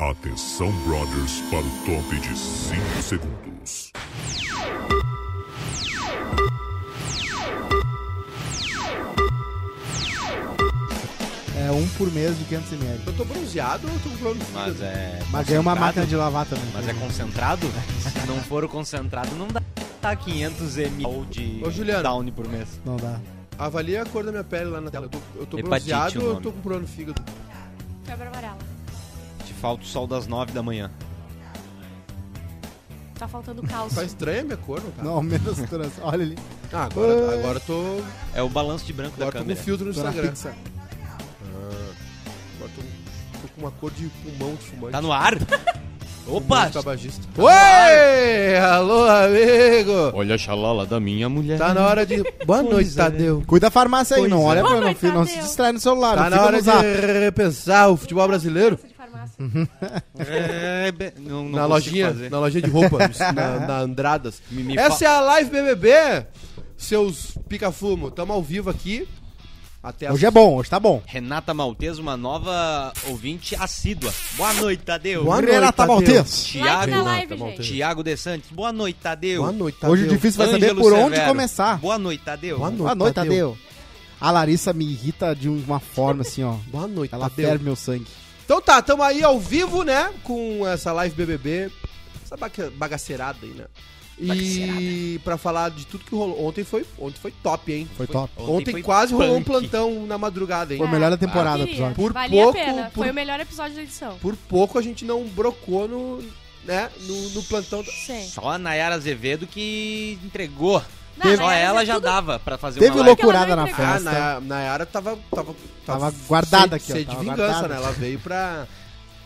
Atenção, brothers, para o top de 5 segundos. É um por mês de 500ml. Eu tô bronzeado ou eu tô com plano Mas é. Mas ganhou uma máquina de lavar também. Mas é concentrado? Se não for o concentrado, não dá tá 500 ml de Ô, Juliano. Downy por mês. Não dá. Avalia a cor da minha pele lá na tela. Eu tô, eu tô Hepatite, bronzeado o ou eu nome. tô com problema no fígado? Falta o sol das 9 da manhã. Tá faltando cálcio. Tá estranha a minha cor, não tá? Não, menos trans. Olha ali. Ah, agora, agora eu tô, É o balanço de branco agora da tô com câmera. filtro no Tô Instagram. Pixar. Agora tô, tô com uma cor de pulmão de fumante. Tá no ar? Opa! Tabagista. Oi! Alô, amigo! Olha a xalala da minha mulher. Tá na hora de... Boa noite, Tadeu. Cuida da farmácia aí, Pois não é. olha pra não, não se distrai no celular. Tá não na fica hora no de repensar o futebol brasileiro. É, be- não, não na lojinha, fazer. na lojinha de roupa, na, na Andradas. Me- me Essa fa- é a live BBB, seus pica-fumo. Tamo ao vivo aqui. Até Hoje é bom, hoje tá bom. Renata Maltez, uma nova ouvinte assídua. Boa noite, Tadeu. Boa noite, Renata. Maltez. Tiago, Like. Tiago De Santos. Boa noite, Tadeu. Boa noite, Tadeu. Hoje o difícil vai saber por onde Severo. começar. Boa noite, Tadeu. Boa noite, Boa noite, Tadeu. Tadeu. A Larissa me irrita de uma forma assim, ó. Boa noite, Ela Tadeu. ferve meu sangue. Então tá, tamo aí ao vivo, né? Com essa live BBB. Essa baga- bagaceirada aí, né? E pra falar de tudo que rolou. Ontem foi, ontem foi top, hein? Foi top. Ontem, foi quase rolou um punk. plantão na madrugada, hein? Foi o melhor da temporada, eu o episódio. Por Valia pouco, a pena. por- Foi o melhor episódio da edição. Por pouco a gente não brocou no, né, no, no plantão. da- Sim. Só a Nayara Azevedo que entregou. Não, Só Nayara ela é já tudo- dava pra fazer Teve uma live. loucurada na entregou. Ah, festa. na Nayara tava, tava, Tava guardada aqui, ó, sede de tava vingança, guardada. né? Ela veio pra.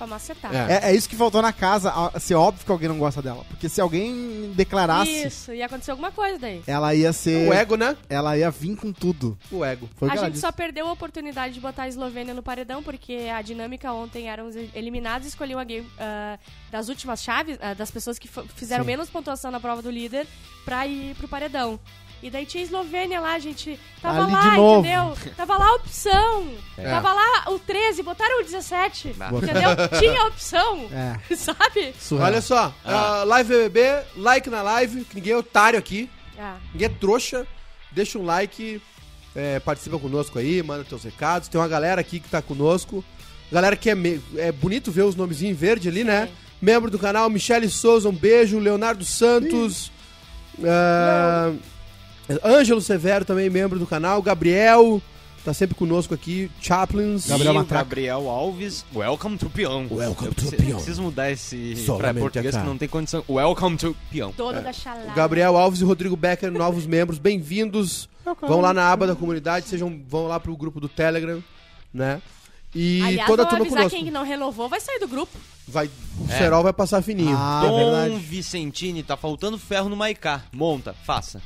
Pra macetar. É. É, é isso que faltou na casa, a- ser óbvio que alguém não gosta dela. Porque se alguém declarasse, Isso, ia acontecer alguma coisa daí. ela ia ser. O ego, né? Ela ia vir com tudo. O ego. Foi o a ela gente disse. só perdeu a oportunidade de botar a Eslovênia no paredão, porque a dinâmica ontem eram os eliminados e escolhiam a game ah, das últimas chaves, ah, das pessoas que fo- fizeram Sim. menos pontuação na prova do líder, pra ir pro paredão. E daí tinha a Eslovênia lá, gente. Tava Ali lá, de novo. entendeu? Tava lá a opção. É. Tava lá o 13, botaram o 17. Bah. Entendeu? Tinha a opção. É, Sabe? surreal. Olha só, Ah. ah, live BBB, like na live, que ninguém é otário aqui, Ah, ninguém é trouxa. Deixa um like, é, participa conosco aí, manda teus recados. Tem uma galera aqui que tá conosco. Galera que é, me- é bonito ver os nomezinhos em verde ali, né? Membro do canal, Michele Souza, um beijo. Leonardo Santos. ah, Ângelo Severo também, membro do canal. Gabriel, tá sempre conosco aqui. Chaplins. Gabriel Matraca. Gabriel Alves, welcome to Peão. Welcome Eu to preciso, Peão. preciso mudar esse Solamente pra português que não tem condição. Welcome to Peão. dono da chalada. Gabriel Alves e Rodrigo Becker, novos membros, bem-vindos. Vão lá na aba da comunidade, sejam, vão lá pro grupo do Telegram, né? E Aliás, toda a turma avisar conosco. quem não renovou vai sair do grupo. Vai, o É. Serol vai passar fininho. Ah, é Dom verdade. Vicentini, tá faltando ferro no Maicá. Monta, faça.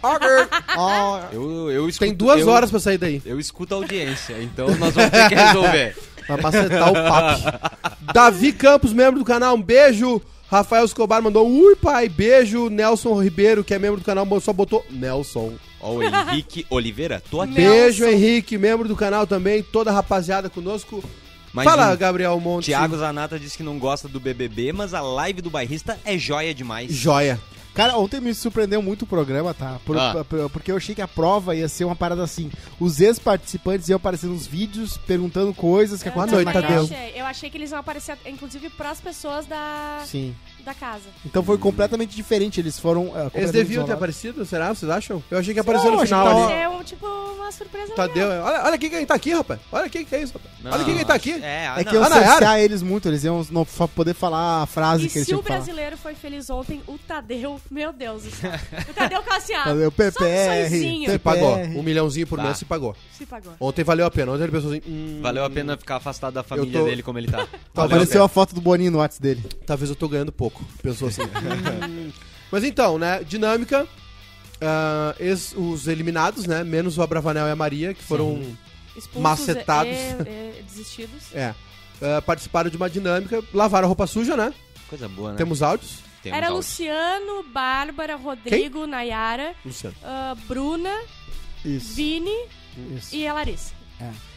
Eu, eu escuto, Tem duas eu- horas pra sair daí. Eu escuto a audiência, então nós vamos ter que resolver. Pra macetar o papo. Davi Campos, membro do canal, um beijo. Rafael Escobar mandou um ui, pai, beijo. Nelson Ribeiro, que é membro do canal, só botou Nelson. Ó, o Henrique Oliveira, tô aqui. Beijo. Henrique, membro do canal também. Toda a rapaziada conosco. Mais Fala, um. Gabriel Monte. Tiago Zanata disse que não gosta do BBB, mas a live do bairrista é joia demais. Joia. Cara, ontem me surpreendeu muito o programa, tá? Por- Ah. por- porque eu achei que a prova ia ser uma parada assim. Os ex-participantes iam aparecer nos vídeos perguntando coisas que Eu aconteceram noite, na Tadeu. casa. achei. Eu achei que eles iam aparecer, inclusive, pras pessoas da, Sim. da casa. Então foi completamente diferente. Eles foram. é, Eles deviam ter isolados. aparecido, será? Vocês acham? Eu achei que apareceu Não, no final tá- um, tipo, uma surpresa Tadeu, olha, olha quem que tá aqui, rapaz. Olha quem que é isso, rapaz. Não, olha quem que tá aqui. É, É não. que iam Ah, Nayara? cercear eles muito, eles iam não poder falar a frase E que eles se tinham o que falar. brasileiro foi feliz ontem, o Tadeu, meu Deus do céu. O Tadeu Cassiano. Só um PPR, TPR. pagou. Um milhãozinho por Tá. mês se pagou. Se pagou. Ontem valeu a pena. Ontem ele pensou assim. hum, Valeu a pena ficar afastado da família tô- dele como ele tá. Valeu a Apareceu a foto do Boninho no WhatsApp dele. Talvez eu tô ganhando pouco. Pensou assim. Hum. Mas então, né? Dinâmica. ah, es- os eliminados, né? Menos o Abravanel e a Maria, que foram. Expulsos Macetados. E, e desistidos. É. ah, participaram de uma dinâmica. Lavaram a roupa suja, né? Coisa boa, né? Temos áudios. Temos Era áudio. Luciano, Bárbara, Rodrigo, Nayara, Luciano. ah, Bruna, Isso. Vini Isso. e a Larissa.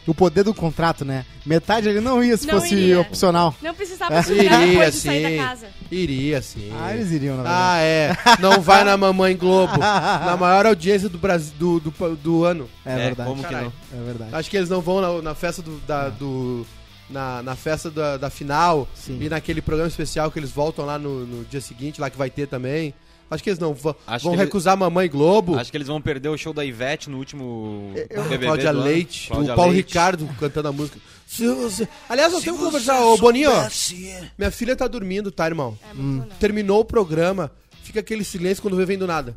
O poder do contrato, né? Metade ele não ia se Não fosse iria. opcional. Não É. precisava virar Iria, depois de sair sim. da casa. Iria, sim. Ah, eles iriam, na verdade. Ah, é. Não vai na Mamãe Globo. na maior audiência do Brasil do, do, do ano. é, É, verdade. como que não? É verdade. Acho que eles não vão na, na festa do. Da, do na, na festa da, da final Sim. e naquele programa especial que eles voltam lá no, no dia seguinte, lá que vai ter também. Acho que eles não vão, Acho vão que ele- recusar Mamãe Globo. Acho que eles vão perder o show da Ivete no último Eu- BBB Cláudia do ano. Leite, Cláudia o Paulo Leite. Ricardo cantando a música. Se você- Aliás, nós temos que conversar. Ô, Boninho, minha filha tá dormindo, tá, irmão? É bom, Terminou o programa, fica aquele silêncio quando vem do nada.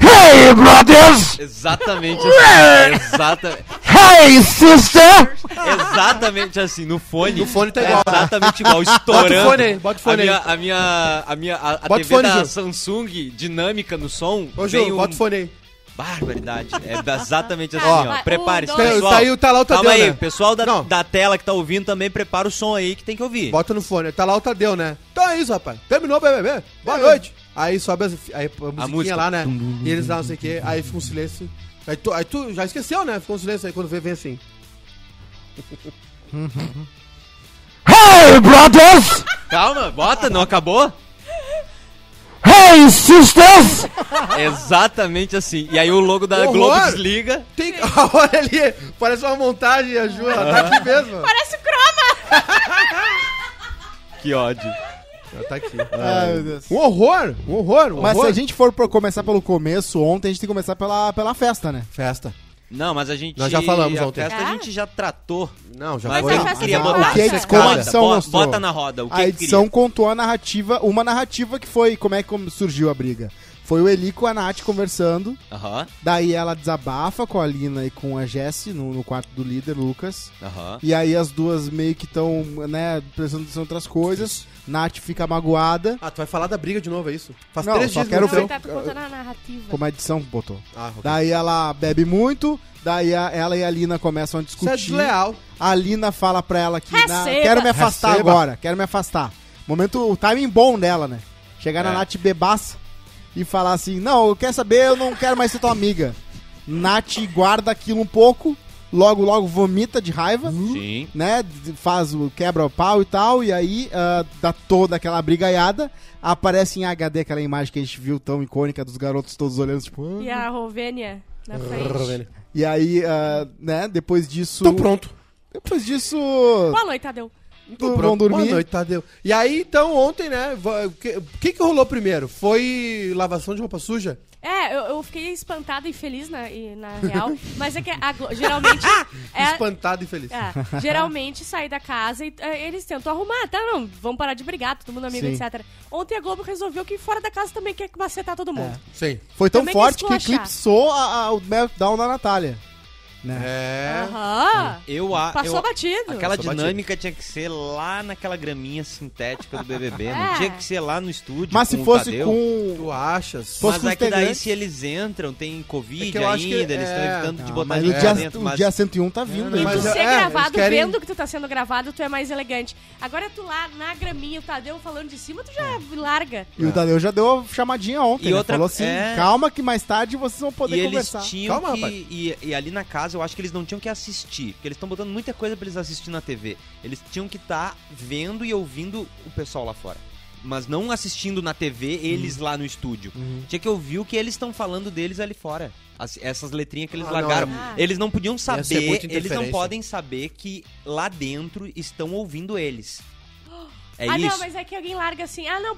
Não. É. Exatamente assim. Exatamente. Hey, sister! Exatamente assim, no fone. No fone tá igual. Exatamente igual, estourando. Bota o fone aí, bota o fone a minha, aí. a minha, a minha, a, a Bota TV fone, da Ju. Samsung, dinâmica no som, Ô, Ju, um... bota o fone aí. Barbaridade. É exatamente assim, Ó. ó. Prepare-se, Um, dois. pessoal. Tá aí, tá lá o Tadeu, Calma aí, né? pessoal da, Não. da tela que tá ouvindo também, prepara o som aí que tem que ouvir. Bota no fone. Tá lá o Tadeu, né? Então é isso, rapaz. Terminou o BBB. Boa noite. Aí sobe as, aí, a musiquinha música. lá, né? E eles lá, não sei o quê. Aí fica um silêncio. Aí tu, aí tu já esqueceu, né? Ficou um silêncio aí quando vem, vem assim. Hey, brothers! Calma, bota, não acabou? Hey, sisters! Exatamente assim. E aí o logo da Horror! Globo desliga. Tem. Olha ali, parece uma montagem, a Ju, ela tá aqui mesmo. Parece o Croma! Que ódio. Ela tá aqui. Ai, meu Deus. Um horror, um horror, um Mas se horror. a gente for por começar pelo começo, ontem a gente tem que começar pela, pela festa, né? Festa. Não, mas a gente. Nós já falamos a ontem. festa Ah? a gente já tratou. Não, já Mas foi. a festa queria botar. O que a edição- como a Bota, edição bota, mostrou? bota na roda. O que a que edição queria? contou a narrativa, uma narrativa que foi como é que como surgiu a briga. Foi o Eli com a Nath conversando, Aham, daí ela desabafa com a Lina e com a Jessie no, no quarto do líder, Lucas. aham. E aí as duas meio que estão, né, prestando atenção em outras coisas. Nath fica magoada, Ah, tu vai falar da briga de novo, é isso? Faz Não, três só dias quero que Não, ver ele tá contando a narrativa. como a edição botou. Ah, ok. Daí ela bebe muito, daí a- ela e a Lina começam a Isso é discutir. desleal. A Lina fala pra ela que na- Receba. quero me afastar Receba. agora, quero me afastar. Momento, o timing bom dela, né? Chegar na É. Nath bebaça e falar assim: Não, eu quero saber, eu não quero mais ser tua amiga. Nath guarda aquilo um pouco, logo, logo vomita de raiva, Sim. né? Faz o quebra o pau e tal, e aí ah, dá toda aquela brigaiada. Aparece em HD aquela imagem que a gente viu tão icônica dos garotos todos olhando, tipo. "Ah". E a Rovênia na frente. E aí, ah, né, depois disso. Tô pronto. Depois disso. Boa noite, Tadeu. Pronto. vão dormir. Boa noite, Tadeu. E aí, então, ontem, né? O que, que que rolou primeiro? Foi lavação de roupa suja? É, eu, eu fiquei espantada e feliz na, e, na real. mas é que a geralmente. é, Espantado e feliz. é, geralmente sair da casa e é, eles tentam arrumar, tá? Não, vamos parar de brigar, todo mundo amigo, Sim. etc. Ontem a Globo resolveu que fora da casa também quer macetar todo mundo. Sim. Foi tão Também forte que esculachar. eclipsou a- a- o meltdown da Natália. Né? É. Aham. Eu, a, Passou eu, batido. Aquela Passou dinâmica tinha que ser lá naquela graminha sintética do BBB. É. Não tinha que ser lá no estúdio. Mas se o fosse Tadeu. com. Tu achas? Fosse Mas é que daí se eles entram, tem Covid É ainda, que- eles estão é. evitando de botar mas o lá dia, dentro. o Mas dia 101 tá vindo E aí. mas tu é, ser é, gravado, querem- vendo que tu tá sendo gravado, tu é mais elegante. Agora tu lá na graminha, o Tadeu falando de cima, tu já larga. E o Tadeu já deu a chamadinha ontem. E né? outra- Falou assim: é. calma que mais tarde vocês vão poder e eles conversar. tinham Calma, que. rapaz. E, e ali na casa eu acho que eles não tinham que assistir. Porque eles estão botando muita coisa pra eles assistir na TV. Eles tinham que estar vendo e ouvindo o pessoal lá fora. Mas não assistindo na TV, eles Uhum. lá no estúdio. Tinha que ouvir o que eles estão falando deles ali fora. As- essas letrinhas que eles Ah, não, largaram. é. Eles não podiam ser saber, eles não podem saber que lá dentro estão ouvindo eles. É ah, isso? não, mas é que alguém larga assim. Ah, não,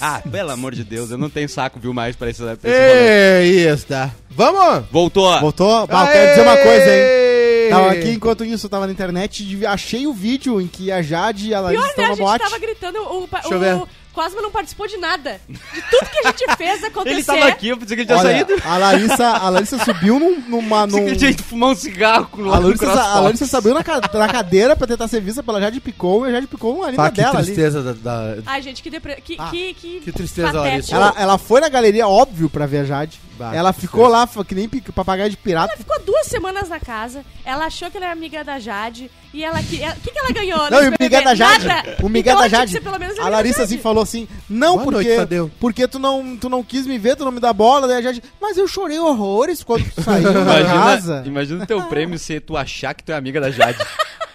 Ah, pelo amor de Deus, eu não tenho saco, viu, mais pra esse, pra esse momento. É isso, tá. Vamos! Voltou! Voltou? Ah, eu quero dizer uma coisa, hein? Tava aqui enquanto isso, eu tava na internet e achei o vídeo em que a Jade e a Larissa pior, estão né? A gente tava gritando, o, pa- Deixa eu ver. o Cosma não participou de nada. De tudo que a gente fez acontecer. Ele tava aqui, eu pensei que ele tinha Olha, saído. a Larissa, a Larissa subiu num, numa. Num... que ele tinha ido fumar um cigarro com A Larissa, a Larissa subiu na, ca- na cadeira pra tentar ser vista pela Jade Picou e a Jade Picou ali Pá, na que dela ali. tristeza da, da- Ai, gente, que depre... Que, Ah, que, que, que tristeza, patético. Larissa. Ela, ela foi na galeria, óbvio, pra ver a Jade. Bah, Ela que ficou lá, que nem papagaio de pirata. Ficou duas semanas na casa, ela achou que ela era amiga da Jade, e ela que. O que, que ela ganhou? Não, e o Miguel da Jade. Nada. O Miguel Então da ela que Jade. ser pelo menos A amiga Larissa assim Jade. falou assim: Não, Boa porque, noite, porque tu não, tu não quis me ver, tu não me dá bola. Daí a Jade, mas eu chorei horrores quando tu saiu da Imagina, casa. imagina o teu prêmio ser tu achar que tu é amiga da Jade.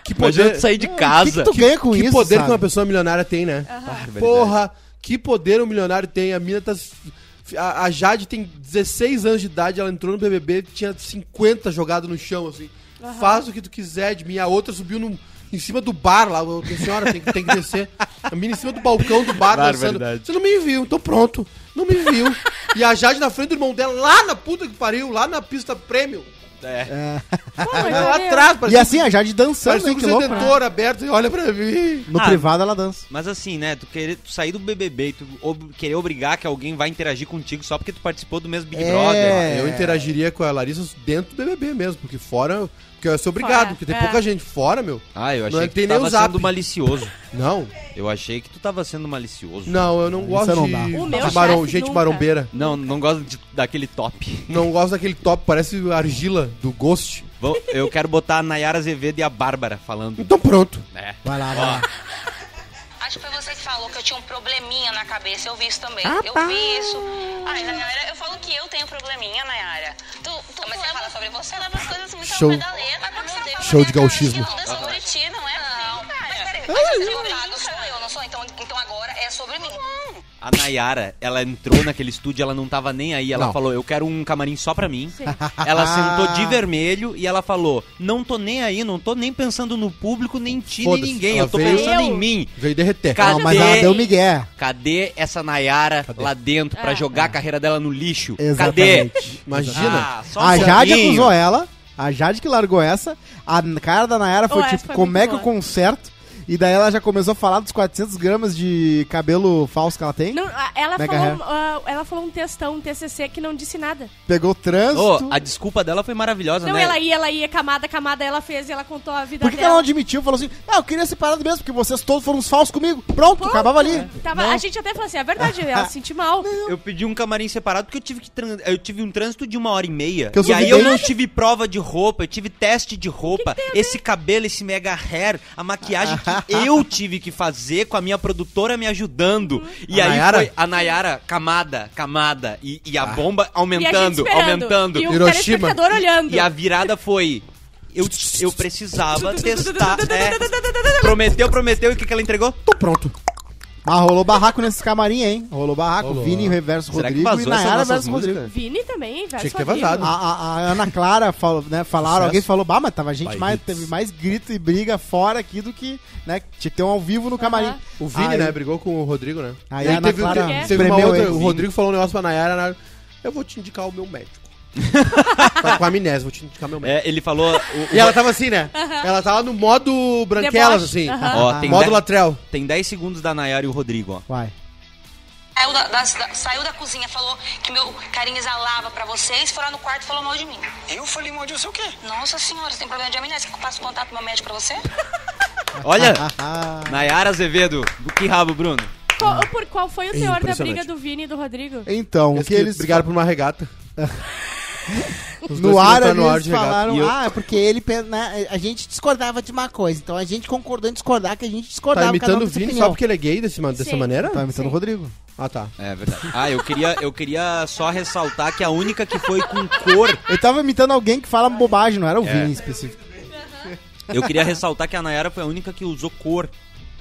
Que Imagina poder, tu sair de que, casa. que tu ganha com que isso? poder sabe? que uma pessoa milionária tem, né? Porra, que poder um milionário tem. A mina tá. A, a Jade tem 16 anos de idade, ela entrou no BBB, tinha 50 jogado no chão, assim. Faz o que tu quiser de mim. A outra subiu num, em cima do bar lá. ô, Senhora, tem, que- tem que descer. A mina em cima do balcão do bar dançando. Você não me viu, então pronto. Não me viu. E a Jade na frente do irmão dela, lá na puta que pariu, lá na pista prêmio. É. Pô, Lá mas olha, atrás, E assim, a Jade dançando, parecia hein, um que louco. né? aberto e olha pra mim. No Ah, privado ela dança. Mas assim, né, tu querer tu sair do BBB e tu ob- querer obrigar que alguém vai interagir contigo só porque tu participou do mesmo Big É. Brother. Eu interagiria com a Larissa dentro do BBB mesmo, porque fora. Porque eu ia ser obrigado, Fora, porque tem é. pouca gente fora, meu. Ah, eu Não achei é que tem tu nem tava o zap. sendo malicioso. Não, Eu achei que tu tava sendo malicioso. não, eu não gosto não de, dá. O meu de chefe gente nunca. marombeira. Não, não gosto de- daquele top. Não gosto daquele top, parece argila do Ghost. Vão- Eu quero botar a Nayara Azevedo e a Bárbara falando. Então pronto. É. Vai lá, vai lá. Acho que foi você que falou que eu tinha um probleminha na cabeça. Eu vi isso também. Ah, eu vi isso. Ai, Nayara, eu falo que eu tenho probleminha, Nayara. Tu, tu mas você fala sobre você, leva as coisas muito Show. ao pé da letra. Show de gauchismo. Tudo é sobre ti, não é? Não, Mas peraí, mas esse sou eu, não sou? Então, então agora é sobre mim. A Nayara, ela entrou naquele estúdio, ela não tava nem aí. Ela Não. falou, eu quero um camarim só pra mim. Ela sentou de vermelho e ela falou, não tô nem aí, não tô nem pensando no público, nem em ti, nem Foda-se, ninguém. ela Eu tô veio- pensando Eu- em mim. Veio derreter. Cara, Não, mas Cadê? ela deu migué. Cadê essa Nayara lá dentro pra É. jogar a carreira dela no lixo? Exatamente. Cadê? Imagina. Ah, só A um Jade pouquinho. acusou ela. A Jade que largou essa. A cara da Nayara foi Oh, essa tipo, foi como é que eu boa. conserto? E daí ela já começou a falar dos 400 gramas de cabelo falso que ela tem. Não, ela, Mega falou, ah, ela falou um textão, um TCC que não disse nada. Pegou trânsito. Ô, a desculpa dela foi maravilhosa, Não, né? ela ia, ela ia, camada, camada, ela fez e ela contou a vida Por que, que dela. ela não admitiu? Falou assim, ah, eu queria separado mesmo, porque vocês todos foram uns falsos comigo. Pronto, Pô, acabava ali. Tava, Não. a gente até falou assim, é verdade, ela se sentiu mal. Eu pedi um camarim separado porque eu tive que eu tive um trânsito de uma hora e meia. Que eu e aí eu não tive prova de roupa, eu tive teste de roupa, esse cabelo, esse mega hair, a maquiagem que eu tive que fazer com a minha produtora me ajudando. E A aí Nayara? foi a Nayara, camada, camada e, e a bomba E a aumentando, aumentando. E o Hiroshima. olhando. E a virada foi. Eu, eu precisava testar. é. prometeu, prometeu, e o que, que ela entregou? Tô pronto. Mas rolou barraco nesses camarim, hein? Rolou barraco. Rolou. Vini versus Será Rodrigo e Nayara versus Rodrigo. Vini também, verso Tinha que ter Rodrigo. vazado. A, a- a Ana Clara falou, né, falaram, Sucesso. alguém falou, bah, mas tava gente mais, hits. teve mais grito e briga fora aqui do que, né, tinha que ter um ao vivo no camarim. Aham. O Vini, Aí- né, brigou com o Rodrigo, né? Aí a Ana teve, Clara teve, teve uma outra, ele. o Rodrigo falou um negócio pra Nayara, Nayara, eu vou te indicar o meu médico. Tá com amnésia, vou te indicar meu médico. É, ele falou. o- E ela tava assim, né? Ela tava no modo branquelas, Deboche. assim. Aham. Ó, tem modo dez- latrel. Tem 10 segundos da Nayara e o Rodrigo, ó. Vai. Saiu da, das- da- saiu da cozinha, falou que meu carinho exalava pra vocês, foi lá no quarto e falou mal de mim. Eu falei mal de você o quê? Nossa senhora, você tem problema de amnésia? Quer que eu passe o contato do meu médico pra você? Olha! Nayara Azevedo, do que rabo, Bruno? Qual, por, qual foi o teor da Impressionante. briga do Vini e do Rodrigo? então, o Eles que eles brigaram por uma regata. No ar ali, no ar eles falaram, E eu- ah, é porque ele, né, a gente discordava de uma coisa, então a gente concordou em discordar que a gente discordava. Tá cada imitando o Vini opinião. só porque ele é gay desse, dessa Sim. maneira? Tá imitando Sim. o Rodrigo. Ah, tá. É verdade. Ah, eu queria, eu queria só ressaltar que a única que foi com cor. Ele tava imitando alguém que fala bobagem, não era o Vini em específico. Eu queria ressaltar que a Nayara foi a única que usou cor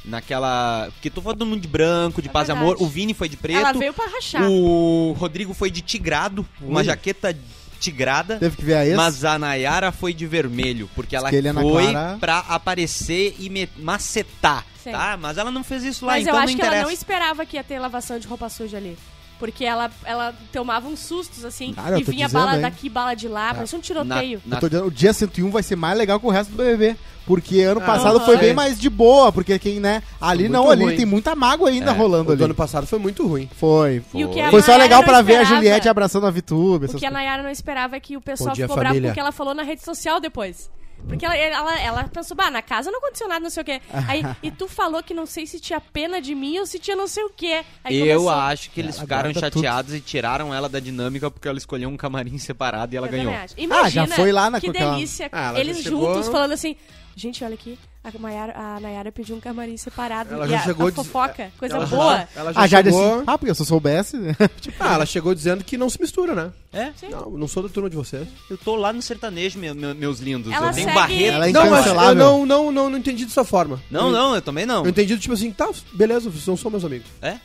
naquela. Porque foi todo mundo de branco, de É paz e verdade. amor. O Vini foi de preto. Ela veio pra rachar. O Rodrigo foi de tigrado, uma Ui. jaqueta tigrada. Teve que ver a ex. Mas a Nayara foi de vermelho, porque ela que ele na foi Clara- pra aparecer e me- macetar, Sim. tá? Mas ela não fez isso lá, Mas então eu não acho que interessa. ela não esperava que ia ter lavação de roupa suja ali. Porque ela, ela tomava uns sustos, assim, Cara, e vinha dizendo, bala hein? daqui, bala de lá, parecia um Na- tiroteio. na- Eu tô dizendo, o dia 101 vai ser mais legal que o resto do BBB. Porque ano Ah, passado aham. foi bem mais de boa. Porque quem, né? Ali Foi não, ali ruim. tem muita mágoa ainda É, rolando O ali. do ano passado foi muito ruim. Foi. E o que a Foi só legal pra ver a Juliette abraçando a Vitube. O que a. Nayara não esperava é que o pessoal Bom dia, ficou bravo família. porque ela falou na rede social depois. Porque ela, ela, ela pensou, bah, na casa não aconteceu nada, não sei o quê. Aí, e tu falou que não sei se tinha pena de mim ou se tinha não sei o quê. Aí Eu começou. acho que eles Ela ficaram chateados e tiraram ela da dinâmica porque ela escolheu um camarim separado e ela Eu ganhou. Imagina, já foi lá na- que delícia. Ah, eles chegou- juntos falando assim, gente, olha aqui, a, Mayara, a Nayara pediu um camarim separado. Ela e já a, chegou a diz- fofoca, coisa ela- boa. Ela já Ah, já disse. chegou... Ah, porque se eu soubesse. Ah, ela chegou dizendo que não se mistura, né? É? Sim. Não, não sou da turma de vocês. Eu tô lá no sertanejo, meu- meu- meus lindos. Ela eu tenho segue- Barreto. Ela é Não, mas eu não, não, não, não entendi dessa forma. Não, eu, não, eu também não. Eu entendi tipo assim, tá, beleza, vocês não são meus amigos. É?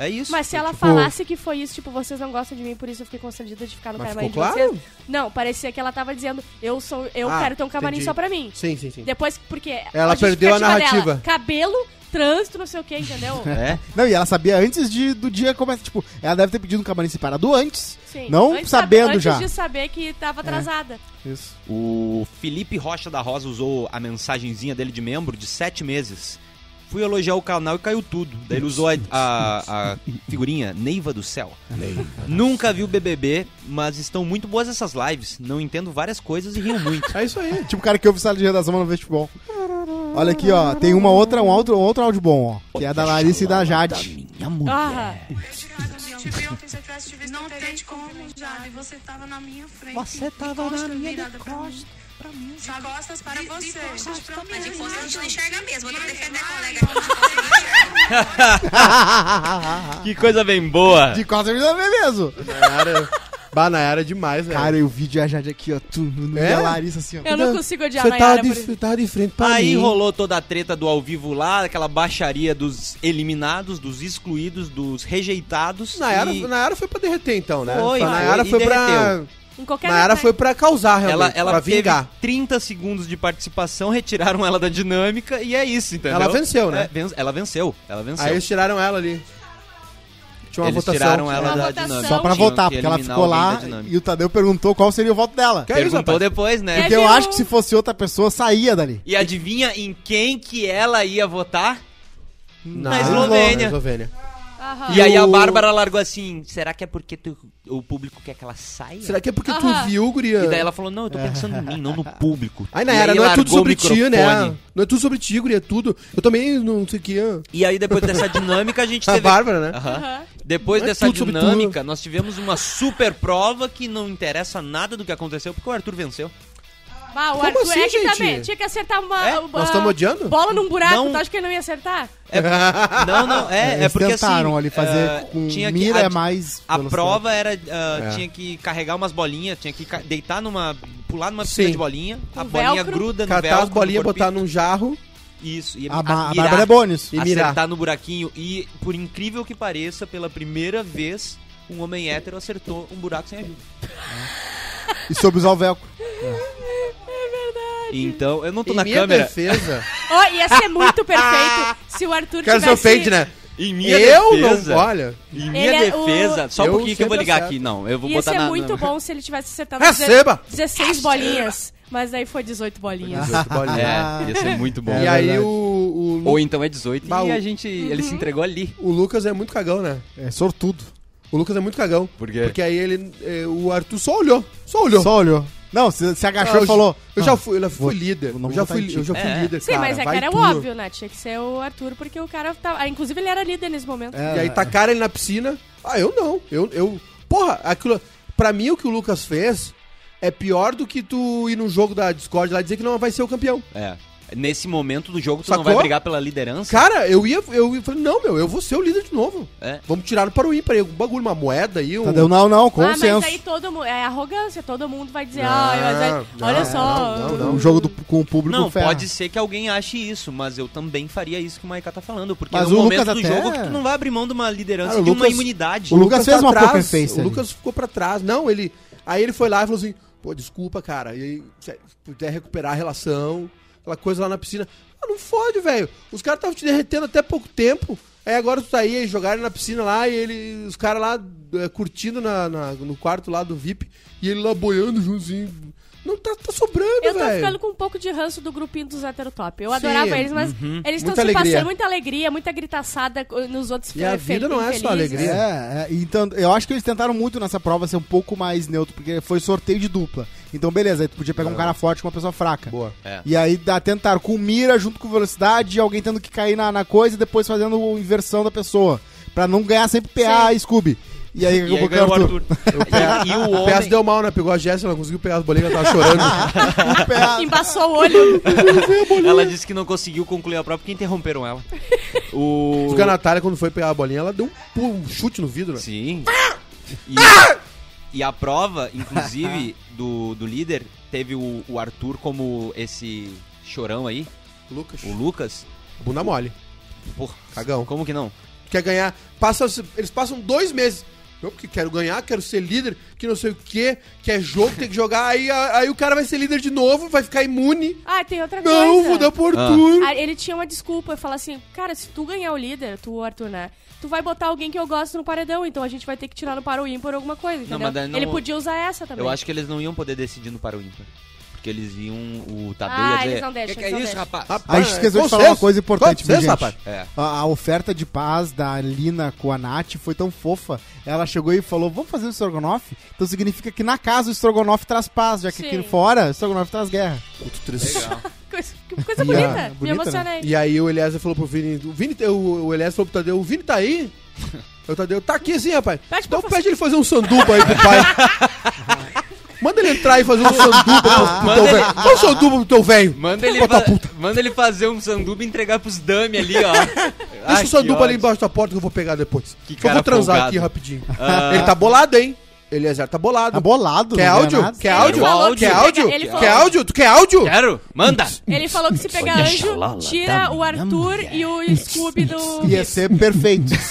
É isso. Mas se ela Tipo- falasse que foi isso, tipo, vocês não gostam de mim, por isso eu fiquei constrangida de ficar no Mas camarim de claro? vocês. Não, parecia que ela tava dizendo, eu sou, eu Ah, quero ter um camarim entendi. só pra mim. Sim, sim, sim. Depois, porque Ela perdeu a narrativa. dela, cabelo, trânsito, não sei o que, entendeu? É? Não, e ela sabia antes de, do dia começar. Tipo, ela deve ter pedido um camarim separado antes. Sim. Não Antes sabendo saber- já. Antes de saber que tava atrasada. Isso. O Felipe Rocha da Rosa usou a mensagenzinha dele de membro de sete meses. Fui elogiar o canal e caiu tudo. Daí ele usou a, a- a figurinha Neiva do Céu. Nunca vi o BBB, mas estão muito boas essas lives. Não entendo várias coisas e rio muito. É isso aí. Tipo o cara que ouve sala de redação, mas não vê futebol. Olha aqui, ó. Tem uma outra, um outro, um outro áudio bom, ó. Que é da Larissa e da Jade. Minha mulher. Ah, Não tem como, Jade. Você tava na minha frente. Você tava na costa minha de pra mim. De costas para você. De costas pra Mas de mim. força a gente não enxerga mesmo. Vou defender a colega aqui. Que coisa bem boa. De quase não vê mesmo. Bah, Nayara é demais, velho. Cara, e o vídeo e a Jade aqui, ó. Tu, no, É? a Larissa assim, ó. eu não consigo odiar Você a tava de, você tava de frente pra Aí mim. rolou toda a treta do ao vivo lá, aquela baixaria dos eliminados, dos excluídos, dos rejeitados. Nayara, e Nayara foi pra derreter, então, né? Foi, a Nayara foi, foi pra... Em qualquer Nayara lugar. foi pra causar, realmente. ela, ela pra teve vingar. 30 segundos de participação, retiraram ela da dinâmica e é isso, entendeu? Ela venceu, né? É, ven- ela venceu, ela venceu. Aí eles tiraram ela ali. Tinha uma Eles votação. tiraram ela da votação. dinâmica. Só pra Tinham votar, que porque ela eliminar ficou alguém lá da dinâmica. e o Tadeu perguntou qual seria o voto dela. Que é isso, Perguntou rapaz? depois, né? Porque eu acho que se fosse outra pessoa, saía dali. E adivinha em quem que ela ia votar? Na Na Eslovênia. Na Eslovênia. Aham. E aí a Bárbara largou assim: será que é porque tu- o público quer que ela saia? Será que é porque Aham. tu viu, guria? E daí ela falou: não, eu tô pensando em mim, não no público. Ai, E Nayara, aí não é tudo largou o sobre ti, microfone. né? Não é tudo sobre ti, guria, é tudo. Eu também não sei o que. ah. E aí depois dessa dinâmica a gente A teve. Bárbara, né? Aham. Aham. Depois Não é dessa tudo sobre dinâmica, nós tivemos uma super prova que não interessa nada do que aconteceu, porque o Arthur venceu. Ah, o Como Arthur assim, é que gente? também tinha que acertar uma, É? uma- Nós estamos odiando? bola num buraco, Não. tu acha que ele não ia acertar? Não, não, é, é porque tentaram assim. ali fazer eh, com tinha que- mira a- é mais. A velocidade. prova era. ah, É. Tinha que carregar umas bolinhas, tinha que deitar numa. pular numa piscina Sim. de bolinha, a Com bolinha velcro. gruda no Catar velcro. as bolinhas, botar num jarro. Isso, e A, a mirar, Bárbara é bônus. E mirar. acertar no buraquinho. E, por incrível que pareça, pela primeira vez, um homem hétero acertou um buraco sem ajuda. E soube usar o velcro. Então, eu não tô Em na minha câmera. defesa. Ó, ia ser muito perfeito se o Arthur Quero ser tivesse... ofende, né? Em minha eu defesa. não. Olha. Em minha Ele é o- defesa. Só um Eu pouquinho que eu vou sempre ligar acerto. aqui. Não, eu vou Ia botar ser na. muito na- bom se ele tivesse acertado Receba! 16 bolinhas. Mas daí foi 18 bolinhas. 18 bolinhas. É, ia ser muito bom. e É aí verdade. o, o, Lu- Ou então é 18 Bah, e o- a gente. Ele se entregou ali. o Lucas é muito cagão, né? É sortudo. O Lucas é muito cagão. Por quê? Porque aí ele. eh, o Arthur só olhou. Só olhou. Só olhou. Não, se, se agachou eu e falou. Eu "Ah, já fui, eu fui líder. não Eu já fui, eu já fui É. líder, Sim, cara. mas é era tu. óbvio, né? Tinha que ser o Arthur, porque o cara tava... ah, Inclusive, ele era líder nesse momento. É, E aí tacaram ele na piscina. Ah, eu não. Eu, eu. Porra, aquilo. Pra mim, o que o Lucas fez é pior do que tu ir no jogo da Discord lá e dizer que não vai ser o campeão. É. Nesse momento do jogo, tu Sacou? não vai brigar pela liderança. Cara, eu ia. Eu ia falei, não, meu, eu vou ser o líder de novo. É. Vamos tirar no para o ímpar aí, um bagulho, uma moeda aí. Um... Tadeu, não, não, ah, mas consenso. aí todo mundo... É arrogância, todo mundo vai dizer, ah, mas aí- não, olha só... não, não, Um jogo do- com o público Não, ferra. pode ser que alguém ache isso, mas eu também faria isso que o Maiká tá falando. Porque Mas no o momento Lucas do até- jogo que tu não vai abrir mão de uma liderança Cara, e de uma Lucas- imunidade. o Lucas fez tá uma atrás, poker face O ali. Lucas ficou pra trás. Não, ele. Aí ele foi lá e falou assim: pô, desculpa, cara. E aí, se puder recuperar a relação, aquela coisa lá na piscina. Ah, não fode, velho. Os caras estavam te derretendo até pouco tempo. Aí agora tu tá aí, jogaram na piscina lá e ele, os caras lá é, curtindo na, na- no quarto lá do VIP e ele lá boiando juntozinho. Não tá, tá sobrando, Eu tô velho. ficando com um pouco de ranço do grupinho dos heterotop. Eu Sim, adorava eles, mas uhum. eles estão se alegria. passando muita alegria, muita gritaçada nos outros E a vida não é só alegria. É, é, então eu acho que eles tentaram muito nessa prova ser um pouco mais neutro, porque foi sorteio de dupla. Então, beleza, aí tu podia pegar um cara forte com uma pessoa fraca. Boa. É. E aí dá tentar com mira junto com velocidade, alguém tendo que cair na, na coisa e depois fazendo inversão da pessoa. Pra não ganhar sempre PA e Scooby. E aí, E acabou o com o Arthur. Arthur. E, e o O PS homem... deu mal, né? Pegou a Jéssica, ela conseguiu pegar as bolinhas, ela tava chorando. Embaçou o olho. Ela disse que não conseguiu concluir a prova porque interromperam ela. O... Porque a Natália, quando foi pegar a bolinha, ela deu um, pulo, um chute no vidro, né? Sim. E, e a prova, inclusive, do, do líder, teve o, o Arthur como esse chorão aí, Lucas. o Lucas. Bunda mole. Porra, Cagão. como que não? Quer ganhar. Passa, eles passam dois meses. Eu porque quero ganhar, quero ser líder, que não sei o que, que é jogo, tem que jogar. Aí, aí o cara vai ser líder de novo, vai ficar imune. Ah, tem outra Não, coisa. vou dar pro Arthur. Ah, ele tinha uma desculpa, falar assim, cara, se tu ganhar o líder, tu, Arthur, né? Tu vai botar alguém que eu gosto no paredão, então a gente vai ter que tirar no para o ímpar alguma coisa, entendeu? mas daí não- Ele podia usar essa também. Eu acho que eles não iam poder decidir no para o ímpar. Porque eles iam. O Tadeu Ah, ia dizer. eles não deixam, que, que é isso, deixam." rapaz? Rapaz, A gente esqueceu de falar uma coisa importante, minha gente. rapaz. É. A, a oferta de paz da Lina com a Nath foi tão fofa. Ela chegou e falou: Vamos fazer o estrogonofe? Então significa que na casa o estrogonofe traz paz, já que aqui Sim. fora o estrogonofe traz guerra. Muito triste. Coisa, que coisa E bonita. a- Me bonita, emocionei. E aí o Eliezer falou pro Vini. O, Vini o, o Eliezer falou pro Tadeu: O Vini tá aí? O Tadeu tá aqui sim, rapaz. Pede então pra pede ele fazer um sanduba aí pro pai. Manda ele entrar e fazer um sanduba pro, pro teu ele- velho. Faz um sanduba pro teu velho. Manda ele, fa- manda ele fazer um sanduba e entregar pros dame ali, ó. Deixa o sanduba ali embaixo da porta que eu vou pegar depois. Que Só cara vou transar folgado. aqui rapidinho. Ah. Ele tá bolado, hein? Eliezer tá bolado. Tá bolado, Quer não ganha áudio? nada. Quer Ele áudio? falou que Quer se áudio? pega- ele Quer falou- áudio? Tu quer áudio? Quero? Manda! Ele falou que se pegar anjo, tira o Arthur e o Scooby do. Ia ser perfeito.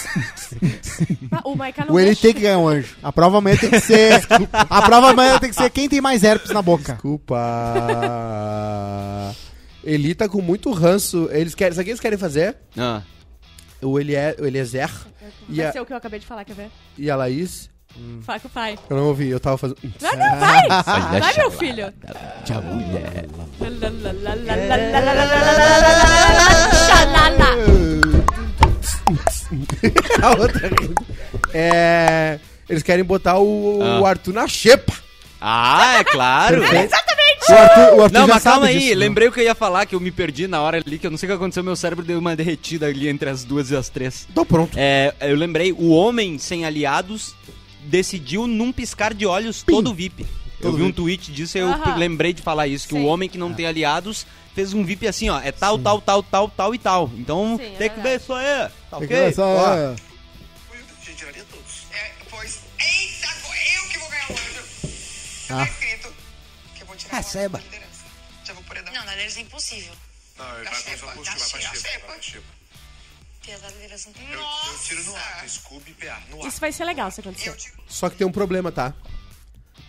Ah, O Maiká não o ele deixa. tem que ganhar um anjo. A prova amanhã tem que ser. a prova amanhã tem que ser quem tem mais herpes na boca. Desculpa. Ele tá com muito ranço. Eles querem, sabe o que eles querem fazer? Ah. O, Elie, o Eliezer e Vai a, ser o que eu acabei de falar, quer ver? e a Laís. Fala com o pai. Eu não ouvi, eu tava fazendo. Vai, não, vai! Vai, meu filho! Xalala. a outra. É. Eles querem botar o, o Ah. Arthur na xepa. Ah, é claro! O Arthur, o Arthur Não, já mas sabe calma aí, disso, né? lembrei o que eu ia falar, que eu me perdi na hora ali, que eu não sei o que aconteceu, meu cérebro deu uma derretida ali entre as duas e as três. Tô pronto. É, eu lembrei, o homem sem aliados decidiu num piscar de olhos todo VIP. eu vi um tweet disso e eu Aham. lembrei de falar isso, que Sim. o homem que não tem aliados fez um VIP assim, ó, é tal, tal, tal, tal, tal e tal. Então Sim, é tem que ver verdade. isso aí, tá ok? Ó. é. Gente, tiraria todos. É, pois. Eita, eu que vou ganhar o anjo. Ah. Tá escrito que eu vou tirar o anjo da liderança. Já vou por edão. Não, na deles é impossível. Não, ele Da vai xepa, a da pra xepa. xepa, vai pra xepa. Eu, eu tiro no ar, Scooby e PA, no ar. Isso vai ser legal se acontecer. Só que tem um problema, tá?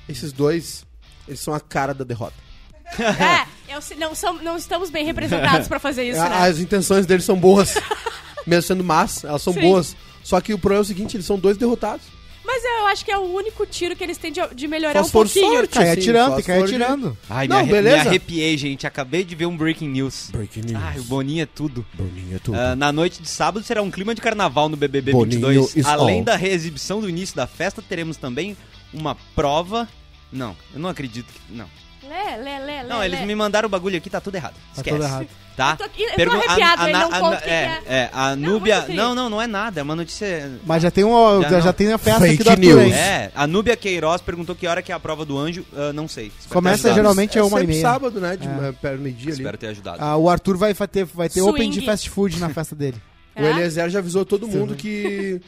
Esses dois, eles são a cara da derrota. É, eu, não, são, não estamos bem representados pra fazer isso, né? As intenções deles são boas. Mesmo sendo más, elas são Sim. boas. Só que o problema é o seguinte, eles são dois derrotados. Mas eu acho que é o único tiro que eles têm de, de melhorar Só um pouquinho. sorte. Cai Assim, atirando, de- atirando. Ai, Não, me, arre- beleza. me arrepiei, gente. Acabei de ver um breaking news. Breaking news. Ai, o Boninho é tudo. Boninho é tudo. Ah, na noite de sábado será um clima de carnaval no BBB Boninho 22. is Além all. da reexibição do início da festa, teremos também uma prova. Não, eu não acredito que. Não. Lê, lê, lê, Não, lê, eles lê. me mandaram o bagulho aqui, tá tudo errado. Tá Esquece. tudo errado. Tá? Eu tô aqui- eu tô Pergun- arrepiado, ele Na- não conta o que é, que é, a Núbia. muito triste. Não, não, não é nada. É uma notícia. Mas já tem, uma, Já já, não. já tem a festa Fake aqui do Arthur, news. É, a Núbia Queiroz perguntou que hora que é a prova do anjo. ah, não sei. Começa geralmente é uma e sempre meia. sábado, né? De É. meio-dia ali. Espero ter ajudado. Ah, o Arthur vai, ter, vai ter Swing. open de fast food na festa dele. O É? Eliezer já avisou todo Sim. mundo que,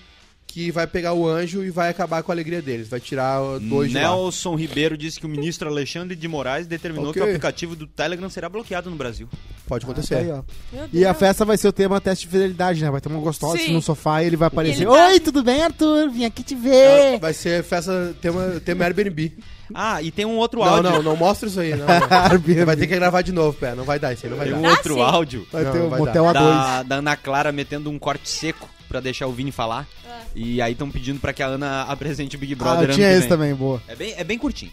que vai pegar o anjo e vai acabar com a alegria deles. Vai tirar dois de lá. Nelson Ribeiro disse que o ministro Alexandre de Moraes determinou Ok. que o aplicativo do Telegram será bloqueado no Brasil. Pode acontecer. Aí, ó. Meu E a festa vai ser o tema teste de fidelidade, né? Vai ter uma gostosa Sim. no sofá e ele vai aparecer. ele tá- Oi, tudo bem, Arthur? Vim aqui te ver. Vai ser festa, tema, tema Airbnb. Ah, e tem um outro Não, áudio. não, não mostra isso aí. Não, não. Airbnb. Vai ter que gravar de novo, pé. Não vai dar isso aí, não vai Tem dar. um Ah, outro sim. áudio Vai Não, ter vai motel A2. da, da Ana Clara metendo um corte seco pra deixar o Vini falar. Ah. E aí estão pedindo pra que a Ana apresente o Big Ah, Brother ano tinha que esse também, boa. É bem, é bem curtinho.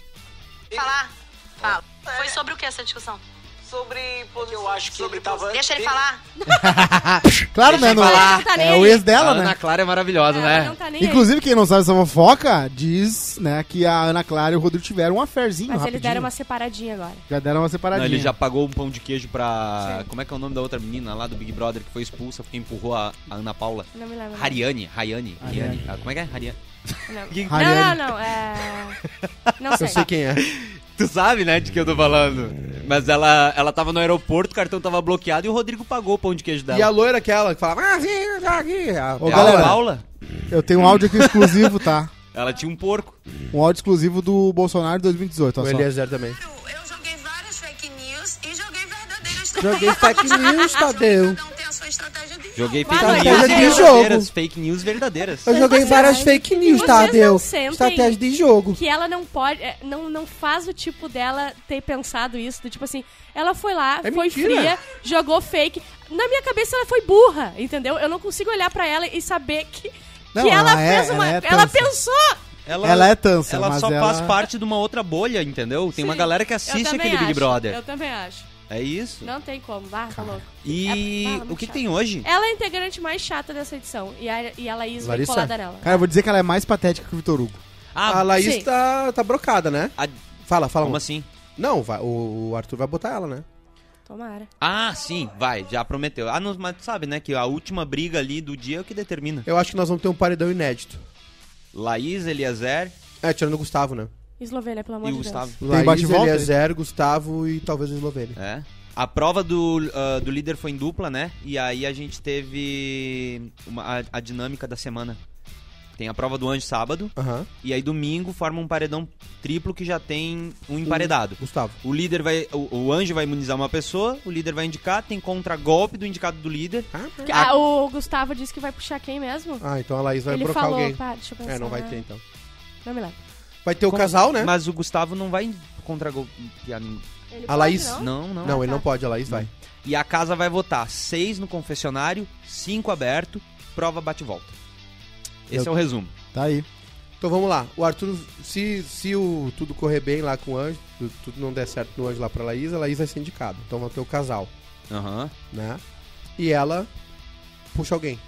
Falar? Fala. Foi sobre o que essa discussão? Sobre. Eu acho que ele tava. Deixa ele falar. Claro, né? Não, falar. Tá nem é o ex dela, a né? Ana Clara é maravilhosa, Ela né? não tá nem aí. Inclusive, quem não sabe essa fofoca, diz, né, que a Ana Clara e o Rodrigo tiveram um affairzinho Mas rapidinho. eles deram uma separadinha agora. Já deram uma Não, separadinha. ele já pagou um pão de queijo pra. Como é que é o nome da outra menina lá do Big Brother que foi expulsa porque empurrou a, a Ana Paula? Não me lembro. Hariane, Hariane, Hariane. Ah, como é que é? Hariane. Não, não, não, não. É... Não sei. Eu sei quem é. Tu sabe, né, de que eu tô falando. Mas ela, ela tava no aeroporto, o cartão tava bloqueado e o Rodrigo pagou o pão de queijo dela. E a loira aquela que falava, ah, sim, tá aqui. A- Ô, É galera. a Paula? Eu tenho um áudio aqui exclusivo, tá? Ela tinha um porco. Um áudio exclusivo do Bolsonaro de 2018, O olha só. Eliezer também. Eu joguei várias fake news e joguei verdadeiras Joguei fake news, Tadeu. Joguei fake noite. news Estratégia de verdadeiras. jogo. Fake news verdadeiras. Eu joguei Vocês- várias fake news, Vocês Tadeu. não sentem Estratégia de jogo. que ela não pode, é, não, não faz o tipo dela ter pensado isso, do tipo assim, ela foi lá, É foi mentira. fria, jogou fake. Na minha cabeça ela foi burra, entendeu? Eu não consigo olhar pra ela e saber que, Não, que ela, ela é- fez uma. ela é ela tansa. pensou! Ela é tansa, Ela mas só ela... faz parte de uma outra bolha, entendeu? Tem uma Sim, galera que eu assiste também aquele Big acho, Brother. Eu também acho. É isso. Não tem como, ah, tá louco. E É- ah, o que, que tem hoje? Ela é a integrante mais chata dessa edição. E a, e a Laís Larissa? colada nela. Cara, eu vou dizer que ela é mais patética que o Vitor Hugo. A Laís sim. tá, tá brocada, né? a- Fala, fala. como amor. assim? Não, vai, o, o Arthur vai botar ela, né? Tomara. Ah, sim, vai, já prometeu. Ah, não, mas tu sabe, né, que a última briga ali do dia é o que determina. Eu acho que nós vamos ter um paredão inédito. Laís, Eliezer É, tirando o Gustavo, né? Eslovênia, pelo amor e de o Gustavo. Deus. Laís, bate-volta, Eliezer, Gustavo e talvez a Eslovênia. É. A prova do, ah, do líder foi em dupla, né? E aí a gente teve uma- a, a dinâmica da semana. Tem a prova do anjo sábado, Aham. e aí domingo forma um paredão triplo que já tem um emparedado. Gustavo. O líder vai. O, o anjo vai imunizar uma pessoa, o líder vai indicar, tem contragolpe do indicado do líder. Ah, o Gustavo disse que vai puxar quem mesmo? Ah, então a Laís vai Ele brocar falou, alguém. pá, deixa eu pensar. É, não vai ter então. Não me lembro. Vai ter o Como- casal, né? Mas o Gustavo não vai contragolpear ninguém. Ele A pode, Laís? não? Não, não. Não, ele não pode, a Laís vai. E a casa vai votar seis no confessionário, cinco aberto, prova bate-volta. Esse Eu- é o resumo. Tá aí. Então vamos lá. O Arthur, se, se o tudo correr bem lá com o Anjo, tu- tudo não der certo no Anjo lá pra Laís, a Laís vai ser indicada. Então vai ter o casal, Aham. né? E ela puxa alguém.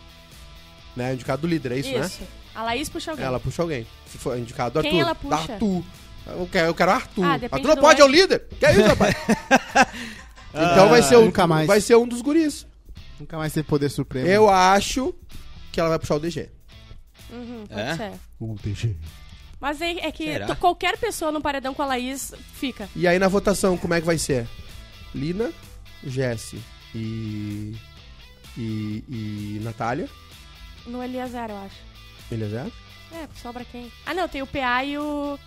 Né? Indicado do líder, é isso, né? A Laís puxa alguém. Ela puxa alguém. Se for indicado do Quem Arthur. ela puxa? Arthur. Eu quero, eu quero Arthur. Ah, depende Arthur não do pode, é o líder. Que é isso, rapaz? então vai ser, o, nunca mais. vai ser um dos guris. Nunca mais teve poder supremo. Eu acho que ela vai puxar o DG. Uhum, pode É? ser. O DG. Mas é, é que Será? qualquer pessoa no paredão com a Laís fica. E aí na votação, como é que vai ser? Lina, Jesse e. E, e Natália. No Eliezer, eu acho. Eliezer? É, sobra quem? Ah, não, tem o PA e o...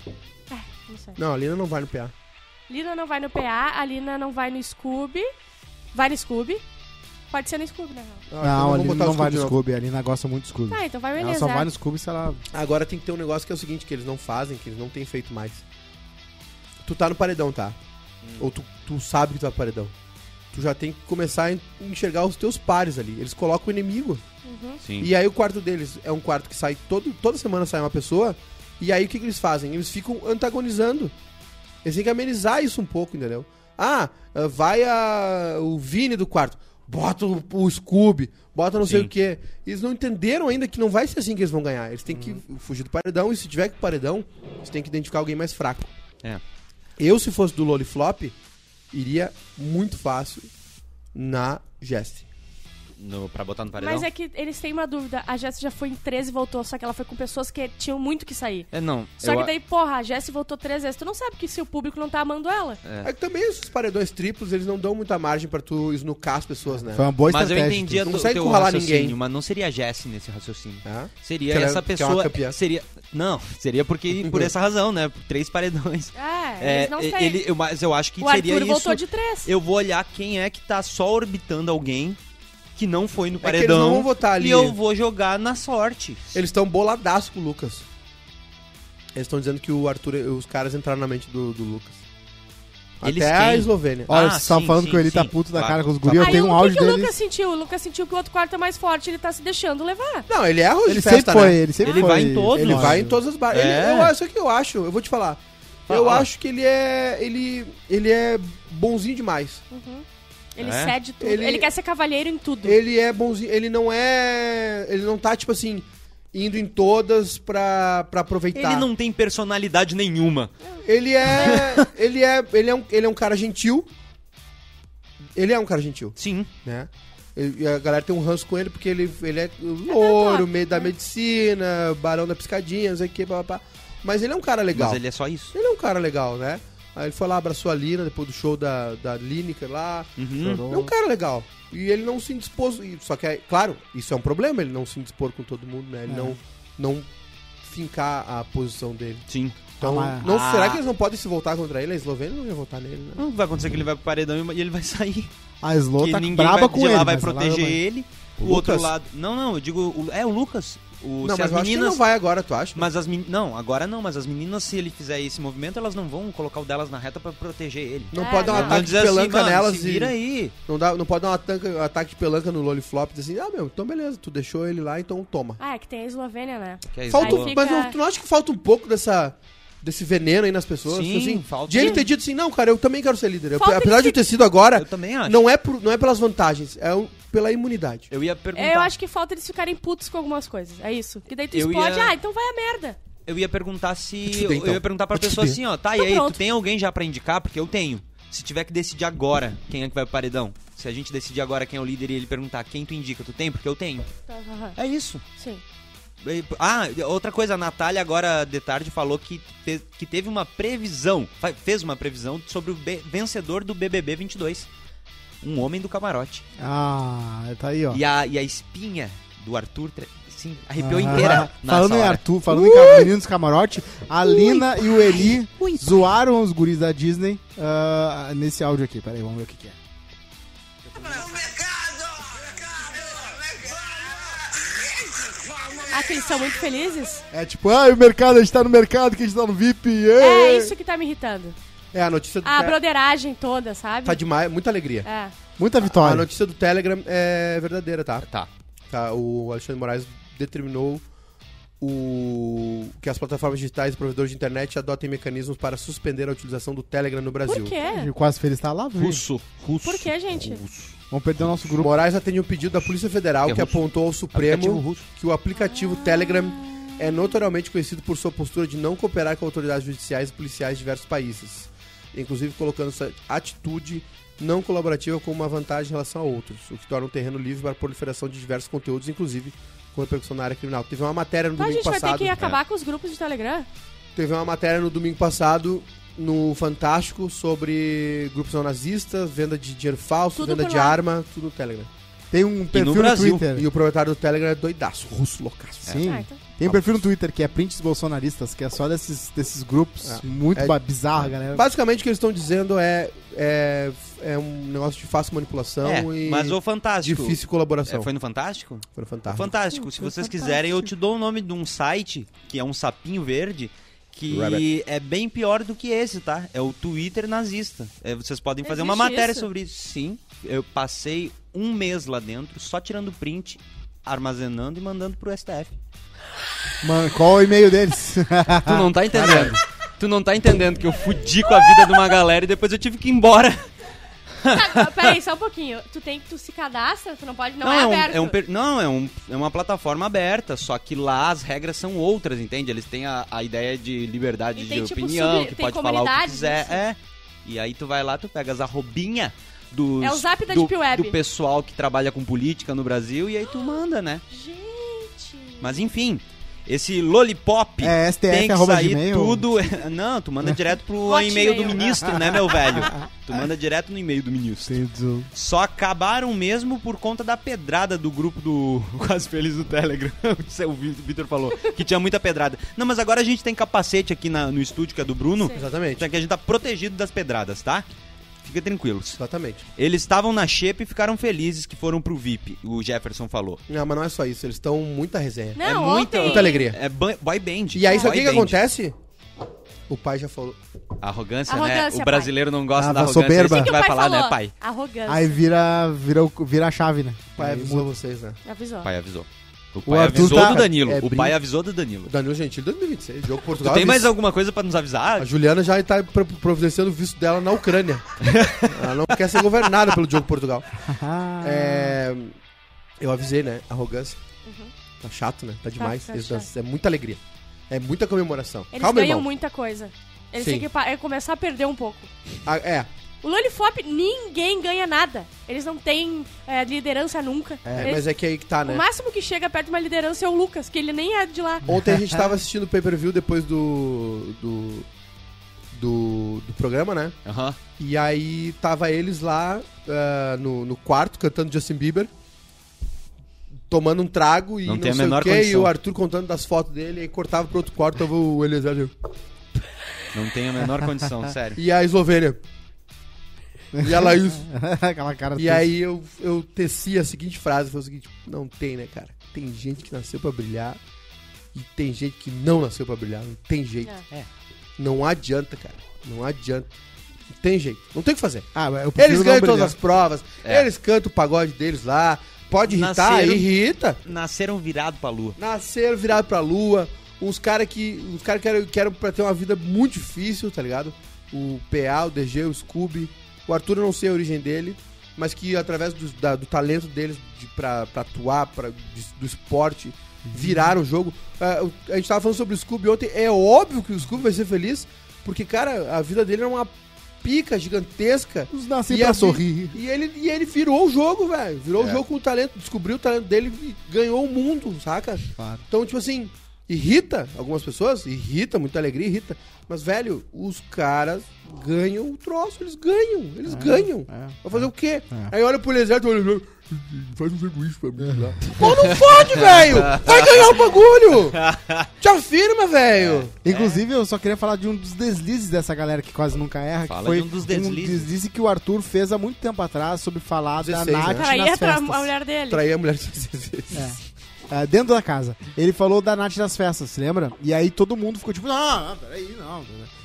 É, não sei. Não, a Lina não vai no PA. Lina não vai no PA, a Lina não vai no Scooby. Vai no Scooby. Pode ser no Scooby, né? Ah, então Não, ali botar não vai no. Scooby. A Lina gosta muito do Scooby. Tá, então vai o ela só vai no Scooby se ela... Agora tem que ter um negócio que é o seguinte, que eles não fazem, que eles não têm feito mais. Tu tá no paredão, tá? Ou tu, tu sabe que tu tá no paredão. Tu já tem que começar a en- enxergar os teus pares ali. Eles colocam o inimigo. Sim. E aí o quarto deles é um quarto que sai todo, toda semana sai uma pessoa. E aí o que, que eles fazem? Eles ficam antagonizando. Eles têm que amenizar isso um pouco, entendeu? Ah, vai a, o Vini do quarto. Bota o, o Scooby, bota não sei Sim. o quê. Eles não entenderam ainda que não vai ser assim que eles vão ganhar. Eles têm que fugir do paredão. E se tiver que paredão, eles têm que identificar alguém mais fraco. É. Eu, se fosse do Loliflop, iria muito fácil na Jesse. No, pra botar no paredão? Mas é que eles têm uma dúvida. A Jessie já foi em 13 e voltou, só que ela foi com pessoas que tinham muito que sair. É, não. Só eu- que daí, porra, a Jessie voltou três vezes. Tu não sabe que se o público não tá amando ela. É. que também esses paredões triplos, eles não dão muita margem pra tu esnucar as pessoas, né? Foi uma boa Mas eu estratégia. entendi a Não tu- consegue teu encurralar raciocínio, ninguém. mas não seria a Jessie nesse raciocínio. Tá? Seria Que ela- essa é pessoa. campeã. seria. Não, seria porque por essa razão, né? Três paredões. É, É, eles não têm. ele, eu, mas eu acho que o seria Arthur isso. voltou de três. Eu vou olhar quem é que tá só orbitando alguém que não foi no É que eles paredão. não vão votar ali. E eu vou jogar na sorte. Eles estão boladaço com o Lucas. Eles estão dizendo que o Arthur, os caras entraram na mente do, do Lucas. Eles Até a quem? Eslovênia. Olha, Ah, vocês estavam sim, falando sim, que ele tá sim. puto da Claro. cara com os guris. Eu tenho um o que, áudio que o. Lucas sentiu? O Lucas sentiu que o outro quarto é mais forte, ele tá se deixando levar. Não, ele é arroz Ele de festa, sempre foi, né? ele sempre Ele foi. vai em todos. Ele vai em todas as barras. É. Ele, eu, isso que eu acho, eu vou te falar. Eu acho que ele é. Ele, ele é bonzinho demais. Ele É? cede tudo. Ele- Ele... quer ser cavalheiro em tudo. Ele é bonzinho. Ele não é. Ele não tá, tipo assim, indo em todas pra, pra aproveitar. Ele não tem personalidade nenhuma. Ele é. ele é. Ele é um, ele é um cara gentil. Ele é um cara gentil, Sim. né? Ele- e a galera tem um ranço com ele porque ele, ele é louro, top, meio da né? medicina, barão da piscadinha, não sei o que, papá. Mas ele é um cara legal. Mas ele é só isso. Ele é um cara legal, né? Aí ele foi lá, abraçou a Lina depois do show da, da Lineker lá. Uhum. É um cara legal. E ele não se indispôs. e- Só que, é, claro, isso é um problema, ele não se indispor com todo mundo, né? Ele É. não, não fincar a posição dele. Sim. Então, Ah, não, Ah. será que eles não podem se voltar contra ele? A Eslovênia não ia votar nele, né? Não vai acontecer que ele vai pro paredão e ele vai sair. A que tá ninguém braba vai, com de ele. lá vai proteger ele. O, O outro lado. Não, não, eu digo. é o Lucas. O, não, mas as eu acho que ele meninas. não vai agora, tu acha? Mas as meninas. Não, agora não, mas as meninas, se ele fizer esse movimento, elas não vão colocar o delas na reta pra proteger ele. Não É, pode dar um não. Ataque de assim, pelanca mano, nelas se e. vira aí. Não, dá, não pode dar um ataque, um ataque de pelanca no Loliflop e dizer assim, ah, meu, então beleza, tu deixou ele lá, então toma. Ah, é que tem a Eslovênia, né? Que é isso, Falta, fica- Mas não, tu não acha que falta um pouco dessa, desse veneno aí nas pessoas? Sim, assim, falta. De ele ter dito assim, não, cara, eu também quero ser líder. Eu- Falta apesar de eu ter sido agora, Eu também acho. não é, por- não é pelas vantagens, é um- pela imunidade. Eu ia perguntar. Eu acho que falta eles ficarem putos com algumas coisas. É isso. Que daí tu Eu explode, ia- ah, então vai a merda. Eu ia perguntar se. eu então. ia perguntar pra pessoa assim, ó, tá, Então e aí, pronto. tu tem alguém já pra indicar? Porque eu tenho. Se tiver que decidir agora quem é que vai pro paredão. Se a gente decidir agora quem é o líder e ele perguntar quem tu indica, tu tem? Porque eu tenho. Aham. É isso. Sim. Ah, outra coisa, a Natália agora de tarde falou que, te- que teve uma previsão, fez uma previsão sobre o be- vencedor do BBB 22. Um homem do camarote. Ah, tá aí, ó. E a, e a espinha do Arthur, sim, arrepiou Ah, inteira. Falando em. Arthur, falando em ca- meninos camarote, a Lina e o Eli zoaram os guris da Disney ah, nesse áudio aqui. Pera aí, vamos ver o que, que é. Ah, que eles são muito felizes? É tipo, ah, o mercado, a gente tá no mercado, que a gente tá no VIP. É ê!" isso que tá me irritando. É, a notícia do A Te- broderagem toda, sabe? tá demais, muita alegria. É. Muita A vitória. notícia do Telegram é verdadeira, tá? Tá. Tá, O Alexandre Moraes determinou o... que as plataformas digitais e provedores de internet adotem mecanismos para suspender a utilização do Telegram no Brasil. Por quê? E quase feliz tá lá, viu? Russo. Russo. Por quê, gente? Vamos perder o nosso grupo. Moraes atende um pedido da Polícia Federal É que russo. apontou ao Supremo que o aplicativo Telegram é notoriamente conhecido por sua postura de não cooperar com autoridades judiciais e policiais de diversos países, inclusive colocando essa atitude não colaborativa como uma vantagem em relação a outros, o que torna um terreno livre para a proliferação de diversos conteúdos, inclusive com repercussão na área criminal. Teve uma matéria no Então a domingo gente vai ter passado. que acabar com os grupos de Telegram? Teve uma matéria no domingo passado no Fantástico sobre grupos neonazistas, venda de dinheiro falso, Tudo venda de lá. arma, tudo no Telegram. Tem um perfil no, Brasil. Twitter. E o proprietário do Telegram é doidaço, russo loucaço. Sim. Ah, então. Tem um perfil no Twitter que é prints bolsonaristas, que é só desses, desses grupos. É. Muito É- ba- bizarro, galera. Basicamente o que eles estão dizendo é, é, é um negócio de fácil manipulação É, e mas o Fantástico. difícil colaboração. É, foi no Fantástico? Foi no O Fantástico. Fantástico. Se vocês quiserem, eu te dou o nome de um site, que é um sapinho verde, que Rabbit. é bem pior do que esse, tá? É o Twitter nazista. É, vocês podem fazer uma Existe matéria isso? sobre isso. Sim. Eu passei um mês lá dentro, só tirando print, armazenando e mandando pro STF. Mano, qual o e-mail deles? Tu não tá entendendo. tu não tá entendendo que eu fudi com a vida de uma galera e depois eu tive que ir embora. Tá, peraí, só um pouquinho. Tu tem que tu se cadastra, tu não pode. Não, é, um, aberto. é um não, é, um, é uma plataforma aberta, só que lá as regras são outras, entende? Eles têm a, a ideia de liberdade E de tem, tipo, opinião, sub- que pode falar o que quiser. isso? É. E aí tu vai lá, tu pegas a robinha dos, É o zap da do, Deep Web. do pessoal que trabalha com política no Brasil e aí tu manda, né? Gente. Mas enfim, esse lollipop É, STF tem que sair tudo. Não, tu manda direto pro e-mail do ministro, né, meu velho? Tu manda direto no e-mail do ministro. Só acabaram mesmo por conta da pedrada do grupo do Quase Feliz do Telegram. o Vitor falou que tinha muita pedrada. Não, mas agora a gente tem capacete aqui na- no estúdio, que é do Bruno. Sim. Exatamente. Então aqui a gente tá protegido das pedradas, tá? Fica tranquilos. Exatamente. Eles estavam na Xepa e ficaram felizes que foram pro VIP, o Jefferson falou. Não, mas não é só isso, eles estão muita resenha. Não, é muita- ontem... Muita alegria. É boy band. E aí, sabe o que, que acontece? O pai já falou. Arrogância, né? Arrogância, O brasileiro não gosta Ah, da arrogância. soberba. É O que o pai vai falar, falou? né, pai? Arrogância. Aí vira, vira, o- vira a chave, né? O pai avisou muda. vocês, né? Avisou. Pai avisou. O pai Arthur avisou tá- do Danilo. é o brin- pai avisou do Danilo. Danilo Gentili 2026, jogo Tu Portugal. tem mais alguma coisa pra nos avisar? A Juliana já tá pro- providenciando o visto dela na Ucrânia. Ela não quer ser governada pelo jogo Portugal. É, eu avisei, né? Arrogância. Tá chato, né? Tá demais. tá chato. é muita alegria. É muita comemoração. Eles Calma, ganham irmão. muita coisa. Eles Sim. têm que é começar a perder um pouco. Ah, é, O Lollipop, ninguém ganha nada. Eles não têm é, liderança nunca. é, Eles- mas é que aí que tá, O né? máximo que chega perto de uma liderança é o Lucas, que ele nem é de lá. Ontem a gente tava assistindo o pay-per-view depois do, do, do. do programa, né? Aham. E aí tava eles lá ah, no, no quarto cantando Justin Bieber. Tomando um trago e Não não, tem a sei menor o quê, e condição. o Arthur contando das fotos dele, aí cortava pro outro quarto, tava o Eliezer. Não tem a menor condição, sério. E a Eslovênia. E a Laís. Aquela cara E aí eu, eu teci a seguinte frase, foi o seguinte, não tem, né, cara? Tem gente que nasceu pra brilhar e tem gente que não nasceu pra brilhar, não tem jeito. É. Não adianta, cara. Não adianta. Não tem jeito. Não tem o que fazer. Ah, Eles ganham todas as provas, É. eles cantam o pagode deles lá, pode irritar, Nasceram- irrita. Nasceram virado pra lua. Nasceram virado pra lua, uns caras que uns cara que eram, que eram pra ter uma vida muito difícil, tá ligado? O PA, o DG, o Scooby. O Arthur eu não sei a origem dele, mas que através do, da- do talento deles de, pra, pra atuar, pra, de- do esporte, viraram o jogo. O- a gente tava falando sobre o Scooby ontem, é óbvio que o Scooby vai ser feliz, porque, cara, a vida dele é uma pica gigantesca. Os nasci E pra a vi- sorrir. E ele, e ele virou o jogo, velho. Virou o É. jogo com o talento, descobriu o talento dele e ganhou o mundo, saca? Claro. Então, tipo assim, irrita algumas pessoas, irrita, muita alegria, irrita. Mas, velho, os caras ganham o troço, eles ganham, eles ganham. é, Vai fazer o quê? É. Aí olha pro exército, olha, faz um sanduíche pra mim lá. Pô, não fode, velho! Vai ganhar o bagulho! Te afirma, velho! Inclusive, eu só queria falar de um dos deslizes dessa galera que quase nunca erra. Fala que foi de um dos deslizes. deslize que o Arthur fez há muito tempo atrás sobre falar 16, da né? Nath Traía nas pra festas. a mulher dele. Trair a mulher 16 vezes. É. Ah, dentro da casa. Ele falou da Nath nas festas, se lembra? E aí todo mundo ficou tipo, não, não, peraí, não.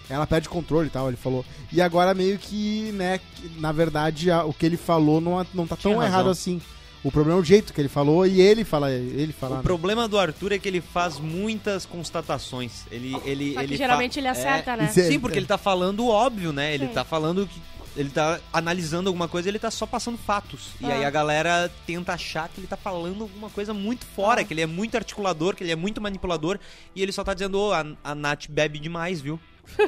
Ela perde controle e tal, ele falou. E agora meio que, né, que, na verdade, a- o que ele falou não, não tá tão Tinha razão. errado assim. O problema é o jeito que ele falou e ele fala, ele fala. O né? problema do Arthur é que ele faz muitas constatações. Ele, ele, Só que ele geralmente fa- ele acerta, né? Isso é- Sim, porque ele tá falando o óbvio, né? Ele Sim. tá falando que. Ele tá analisando alguma coisa, ele tá só passando fatos. E Ah. aí a galera tenta achar que ele tá falando alguma coisa muito fora, Ah. que ele é muito articulador, que ele é muito manipulador, e ele só tá dizendo, ô, a, a Nath bebe demais, viu?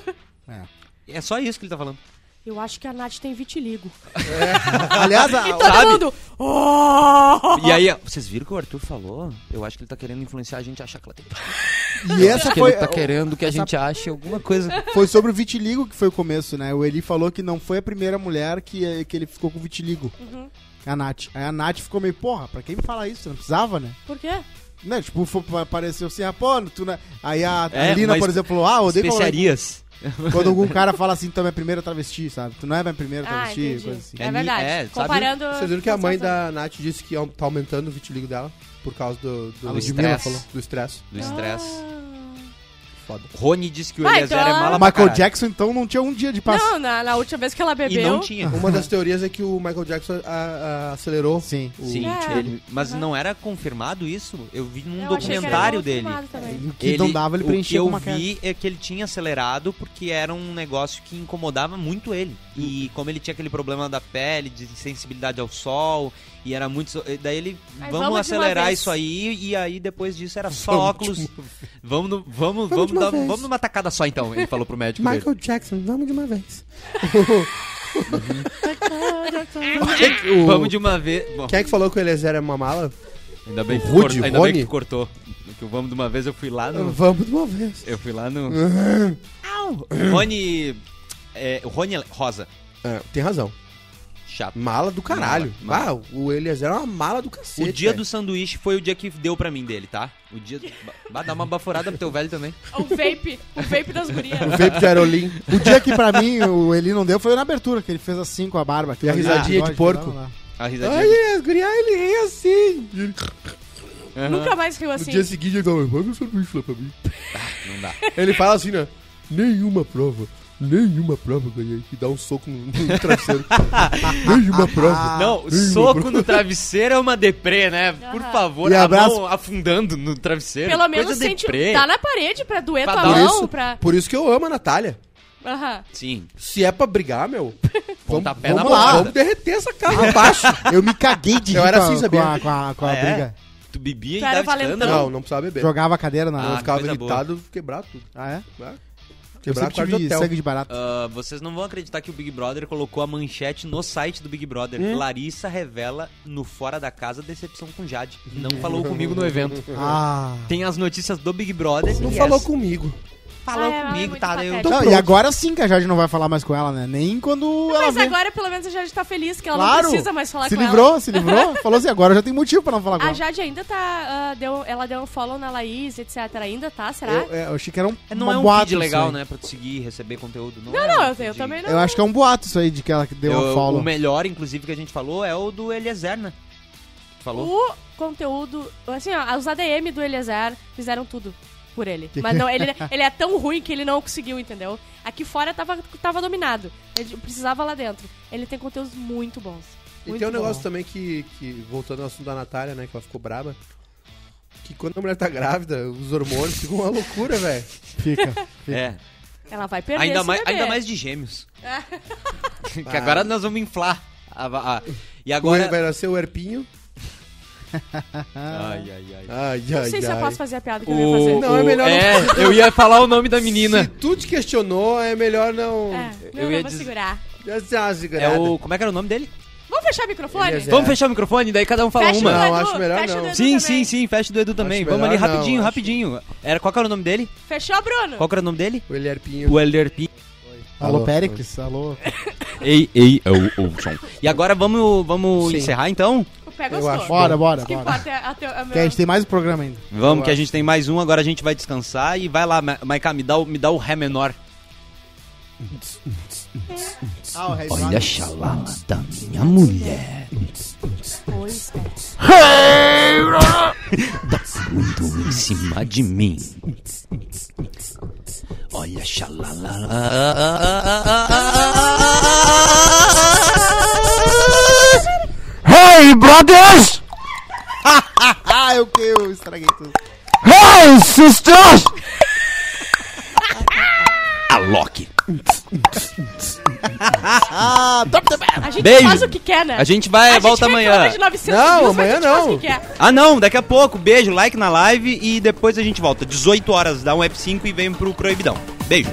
É. É só isso que ele tá falando. Eu acho que a Nath tem vitiligo. Aliás, a- E todo sabe? mundo... Oh! E aí, vocês viram o que o Arthur falou? Eu acho que ele tá querendo influenciar a gente a achar que ela tem. E essa que foi, ele tá querendo que a essa- gente ache alguma coisa. foi sobre o vitiligo que foi o começo, né? O Eli falou que não foi a primeira mulher que, que ele ficou com vitiligo. Uhum. A Nath. Aí a Nath ficou meio, porra, pra quem me falar isso? Não precisava, né? Por quê? Né, tipo, foi- apareceu assim, ah, pô, tu não... Aí a, a É, Lina, por exemplo, falou, ah, odeio falar- Especiarias. Quando algum cara fala assim, tu é minha primeira travesti, sabe? Tu não é minha primeira Ah, travesti, entendi. coisa assim. É, É, verdade. é? Comparando... Vocês viram que a mãe da Nath disse que tá aumentando o vitiligo dela por causa do, do, A Do Ludmilla estresse. do estresse. Do estresse. Ah. Foda. Rony disse que o Ah, Eliezer então é mala Michael caralho. Jackson, então, não tinha um dia de paz. Não, na, na última vez que ela E bebeu... não tinha. Uma das teorias é que o Michael Jackson a- a- acelerou. Sim. o- Sim, É. ele- mas Uhum. não era confirmado isso? Eu vi num Eu documentário dele. confirmado também. O que não dava, ele o que preenchia eu vi é que ele tinha acelerado porque era um negócio que incomodava muito ele. E como ele tinha aquele problema da pele, de sensibilidade ao sol, e era muito. Daí ele. Vamos, vamos acelerar vez." isso aí, e aí depois disso era só Vamos óculos. de Vamos, no- vamos, Vamos vamos, de uma dar- vez. vamos numa tacada só então, ele falou pro médico dele. Michael Jackson, vamos de uma vez. O- Vamos de uma vez. Bom, Quem é que falou que o Eliezer é uma mala? ainda bem, que, Rude, cor- ainda bem que cortou. Que o vamos de uma vez eu fui lá no. Vamos de uma vez. Eu fui lá no. O Rony. É, o Rony Rosa. É, tem razão. Chato. Mala do caralho. Mala, mala. Ah, o Eliezer é uma mala do cacete. O dia velho. do sanduíche foi o dia que deu pra mim dele, tá? O dia. Bah, dá uma baforada pro teu velho também. O vape. O vape das gurias. O vape de Aerolim. O dia que pra mim o Eli não deu foi na abertura, que ele fez assim com a barba. E a risadinha de porco. Lá. A risadinha. Ai, as gurias, ele ri assim. Aham. Nunca mais riu No assim. dia seguinte ele fala, manda um sanduíche lá pra mim. Não dá. Ele fala assim, né? Nenhuma prova Nenhuma prova eu ganhei. E dá um soco no, no travesseiro. Nenhuma prova. Não, Nenhuma soco prova. no travesseiro é uma deprê, né? Por favor, E a abraço- mão afundando no travesseiro. Pelo Coisa menos sente. deprê. Tá na parede pra doer Pra tua mão. isso, Pra... por isso que eu amo a Natália. Aham. Sim. Se é pra brigar, meu, vamos, vamos lá, porrada. vamos derreter essa casa abaixo. Eu me caguei de Eu rir era com a- assim, sabia? com a, com a, com a Ah, é? briga. Tu bebia Tu e era dava valentão. escândalo. Não, não precisava beber. Jogava a cadeira na. eu Ah, ficava coisa boa. irritado, quebrar tudo. Ah, é? Né? Eu Quebrar sempre tive hotel. sangue de barata. Ah, vocês não vão acreditar que o Big Brother colocou a manchete no site do Big Brother. Hum. Larissa revela no Fora da Casa decepção com Jade. Não falou comigo no evento. Ah. Tem as notícias do Big Brother. Não falou essa- comigo. Falou Ah, é, comigo, é tá? Eu. Não, e agora sim que a Jade não vai falar mais com ela, né? Nem quando ela Mas vê. agora, pelo menos, a Jade tá feliz que ela Claro. não precisa mais falar se com livrou, ela. se livrou. Falou assim, agora já tem motivo pra não falar com A ela. Jade ainda tá. ah, deu, ela deu um follow na Laís, etc. Ainda tá, será? Eu, é, eu achei que era um, É, Não uma é um boato feed legal, né? Pra tu seguir e receber conteúdo. Não, Não, é não, um eu, feed- também não. Eu acho que é um boato isso aí de que ela deu Eu- um follow. O melhor, inclusive, que a gente falou é o do Eliezer, né? Falou? O conteúdo. Assim, ó, os ADM do Eliezer fizeram tudo por ele. Mas não, ele, ele é tão ruim que ele não conseguiu, entendeu? Aqui fora tava, tava dominado. Ele precisava lá dentro. Ele tem conteúdos muito bons. E Muito tem um bom. negócio também que, que, voltando ao assunto da Natália, né, que ela ficou braba, que quando a mulher tá grávida, os hormônios ficam uma loucura, velho. Fica. É. Ela vai perder Ainda mais, bebê. ainda mais de gêmeos. que agora nós vamos inflar. a- a- a- e Agora agora. vai nascer o herpinho. Ai, ai, ai. Ai, Não ai, sei se eu ai. posso fazer a piada que eu ia fazer. Não, é melhor não É, eu ia falar o nome da menina. Se tu te questionou, é melhor não... É, não, Eu não ia vou segurar. É o. Como é que era o nome dele? Vamos fechar o microfone? Eliezer. Vamos fechar o microfone, daí cada um fala Fecha o uma. do Não, Edu, acho melhor fecha o não. do Edu Sim, também. sim, sim, fecha do Edu também. Acho Vamos ali melhor não, rapidinho, acho. rapidinho. Era, qual que era o nome dele? Fechou, Bruno? Qual que era o nome dele? O Elherpinho. O Elder P. Alô, Alô. Péricles, alô. Ei, ei, ou, ou, som. E agora vamos, vamos Sim. encerrar então? Pé Eu gostou. acho. Bora, bora, bora. importa é a a Que a gente tem mais um programa ainda. Vamos, Eu que a acho. gente tem mais um, agora a gente vai descansar e vai lá, Ma- Maiká, me dá o, me dá o Ré menor. Ah, Olha a xalala da minha mulher. É. Tá tudo em cima de mim. Olha a xalala. Hey, brothers! Eu que eu estraguei tudo. Hey, sisters! A Loki. Top the band. A gente Beijo. faz o que quer, né? A gente vai, A gente volta reclama amanhã. de 900 Não, views, amanhã a gente faz não. o que quer. Ah não, daqui a pouco. Beijo, like na live e depois a gente volta. 18 horas, dá um F5 e vem pro Proibidão. Beijo.